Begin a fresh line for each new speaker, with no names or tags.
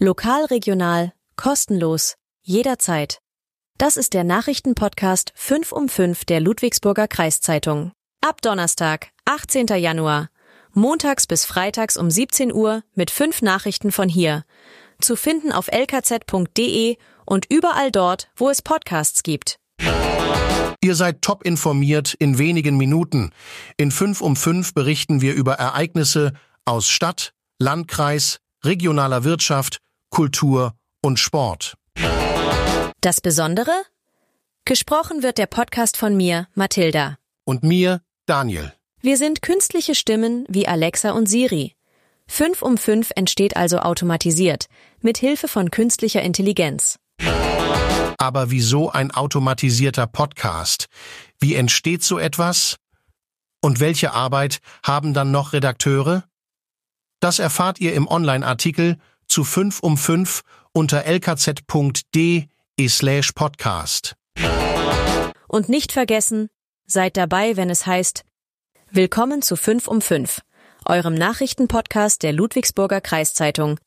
Lokal, regional, kostenlos, jederzeit. Das ist der Nachrichtenpodcast 5 um 5 der Ludwigsburger Kreiszeitung. Ab Donnerstag, 18. Januar. Montags bis freitags um 17 Uhr mit fünf Nachrichten von hier. Zu finden auf lkz.de und überall dort, wo es Podcasts gibt.
Ihr seid top informiert in wenigen Minuten. In 5 um 5 berichten wir über Ereignisse aus Stadt, Landkreis, regionaler Wirtschaft, Kultur und Sport.
Das Besondere? Gesprochen wird der Podcast von mir, Mathilda.
Und mir, Daniel.
Wir sind künstliche Stimmen wie Alexa und Siri. 5 um 5 entsteht also automatisiert, mit Hilfe von künstlicher Intelligenz.
Aber wieso ein automatisierter Podcast? Wie entsteht so etwas? Und welche Arbeit haben dann noch Redakteure? Das erfahrt ihr im Online-Artikel zu 5 um 5 unter lkz.de slash podcast.
Und nicht vergessen, seid dabei, wenn es heißt Willkommen zu 5 um 5, eurem Nachrichtenpodcast der Ludwigsburger Kreiszeitung